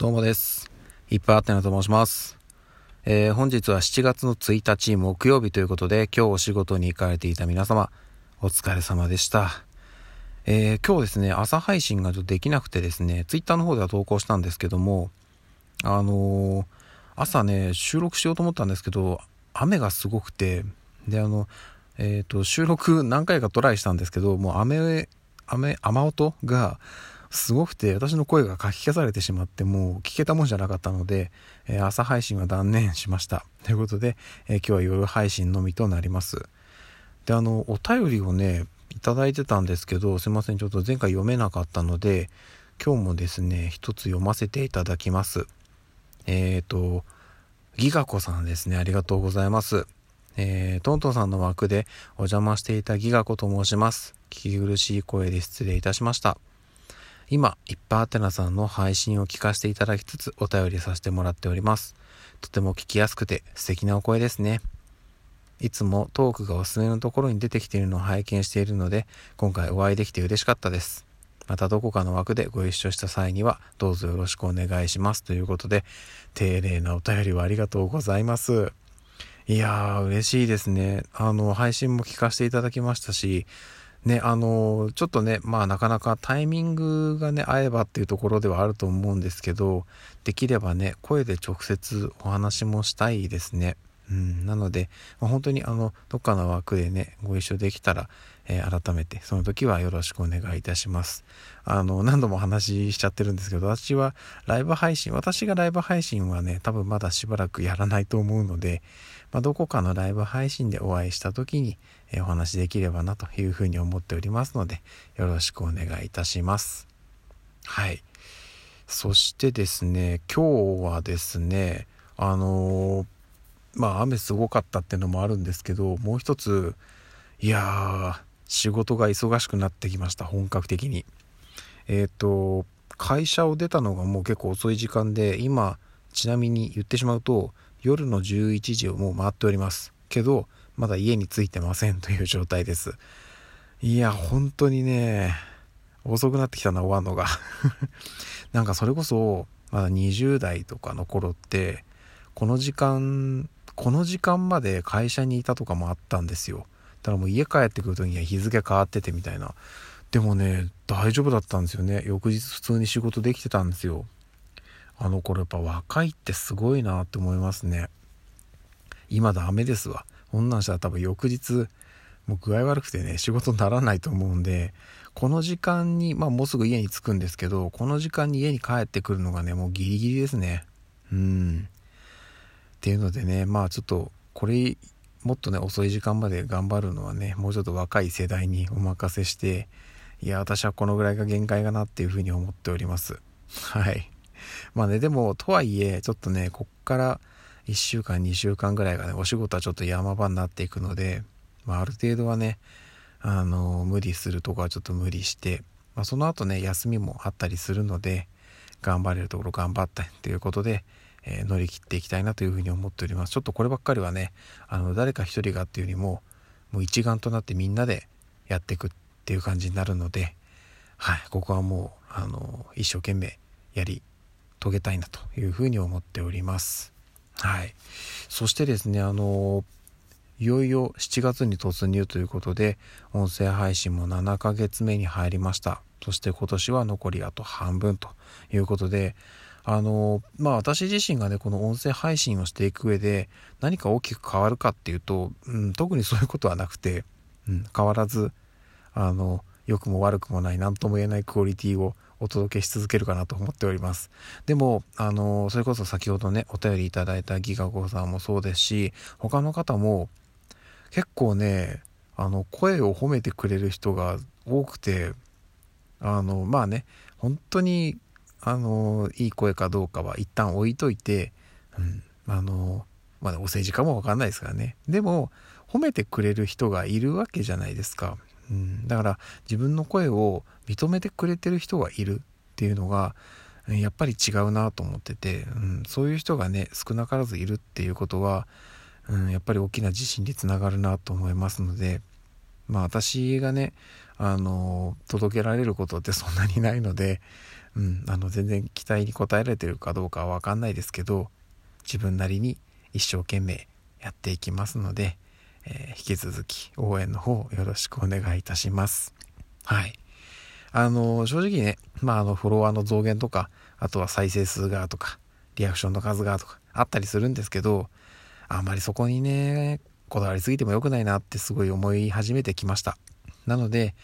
どうもです。いっぱいあってなと申します。えー、本日は7月の1日木曜日ということで、今日お仕事に行かれていた皆様、お疲れ様でした。えー、今日ですね、朝配信がちょっとできなくてですね、ツイッターの方では投稿したんですけども、あのー、朝ね、収録しようと思ったんですけど、雨がすごくて、で、あの、えっ、と、収録何回かトライしたんですけど、もう雨、雨、雨音が、すごくて私の声がかき消されてしまってもう聞けたもんじゃなかったので、えー、朝配信は断念しました。ということで、えー、今日は夜配信のみとなります。であのお便りをねいただいてたんですけどすいませんちょっと前回読めなかったので今日もですね一つ読ませていただきます。えっ、ー、とギガ子さんですね。ありがとうございます。えー、トントンさんの枠でお邪魔していたギガ子と申します。聞き苦しい声で失礼いたしました。今、いっぱいアテナさんの配信を聞かせていただきつつお便りさせてもらっております。とても聞きやすくて素敵なお声ですね。いつもトークがおすすめのところに出てきているのを拝見しているので、今回お会いできて嬉しかったです。またどこかの枠でご一緒した際には、どうぞよろしくお願いします。ということで、丁寧なお便りをありがとうございます。いやー、嬉しいですね。あの、配信も聞かせていただきましたし、ね、あの、ちょっとね、まあなかなかタイミングがね、合えばっていうところではあると思うんですけど、できればね、声で直接お話もしたいですね。うん、なので、まあ、本当にあの、どっかの枠でね、ご一緒できたら、えー、改めて、その時はよろしくお願いいたします。あの、何度も話しちゃってるんですけど、私はライブ配信、私がライブ配信はね、多分まだしばらくやらないと思うので、まあ、どこかのライブ配信でお会いした時に、えお話できればなというふうに思っておりますので、よろしくお願いいたします。はい。そしてですね、今日はですね、あのー、まあ雨すごかったっていうのもあるんですけど、もう一つ、いやー、仕事が忙しくなってきました、本格的に。えっ、ー、と、会社を出たのがもう結構遅い時間で、今、ちなみに言ってしまうと、夜の11時をもう回っております。けど、まだ家に着いてません という状態です。いや、本当にね、遅くなってきたな、終わんのが。なんかそれこそ、まだ20代とかの頃って、この時間、この時間まで会社にいたとかもあったんですよ。だからもう家帰ってくる時には日付変わっててみたいな。でもね、大丈夫だったんですよね。翌日普通に仕事できてたんですよ。あの頃やっぱ若いってすごいなって思いますね。今ダメですわ。こんなんしたら多分翌日、もう具合悪くてね、仕事にならないと思うんで、この時間に、まあもうすぐ家に着くんですけど、この時間に家に帰ってくるのがね、もうギリギリですね。うん。っていうのでね、まあちょっと、これ、もっとね、遅い時間まで頑張るのはね、もうちょっと若い世代にお任せして、いや、私はこのぐらいが限界かなっていうふうに思っております。はい。まあね、でも、とはいえ、ちょっとね、こっから1週間、2週間ぐらいがね、お仕事はちょっと山場になっていくので、まあ、ある程度はね、あの、無理するとこはちょっと無理して、まあ、その後ね、休みもあったりするので、頑張れるところ頑張ったということで、えー、乗り切っていきたいなというふうに思っております。ちょっとこればっかりはね、あの、誰か一人がっていうよりも、もう一丸となってみんなでやっていくっていう感じになるので、はい、ここはもう、あの、一生懸命やり遂げたいなというふうに思っております。はい。そしてですね、あの、いよいよ7月に突入ということで、音声配信も7ヶ月目に入りました。そして今年は残りあと半分ということで、あの、まあ私自身がね、この音声配信をしていく上で何か大きく変わるかっていうと、うん、特にそういうことはなくて、うん、変わらず、あの、良くも悪くもない何とも言えないクオリティをお届けし続けるかなと思っております。でも、あの、それこそ先ほどね、お便りいただいたギガゴさんもそうですし、他の方も結構ね、あの、声を褒めてくれる人が多くて、あの、まあね、本当に、あの、いい声かどうかは一旦置いといて、うん、あの、まあ、お政治家もわかんないですからね。でも、褒めてくれる人がいるわけじゃないですか。うん、だから自分の声を認めてくれてる人がいるっていうのがやっぱり違うなと思ってて、うん、そういう人がね少なからずいるっていうことは、うん、やっぱり大きな自信につながるなと思いますのでまあ私がねあの届けられることってそんなにないのでうん、あの全然期待に応えられてるかどうかはわかんないですけど自分なりに一生懸命やっていきますので、えー、引き続き応援の方よろしくお願いいたします。はい。あの、正直ね、まあ、あの、フォロワーの増減とか、あとは再生数がとか、リアクションの数がとか、あったりするんですけど、あんまりそこにね、こだわりすぎても良くないなってすごい思い始めてきました。なので、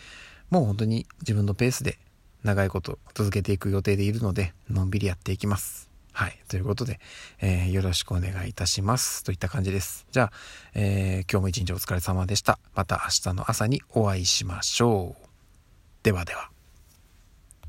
もう本当に自分のペースで長いこと続けていく予定でいるので、のんびりやっていきます。はい。ということで、えー、よろしくお願いいたします。といった感じです。じゃあ、えー、今日も一日お疲れ様でした。また明日の朝にお会いしましょう。ではでは。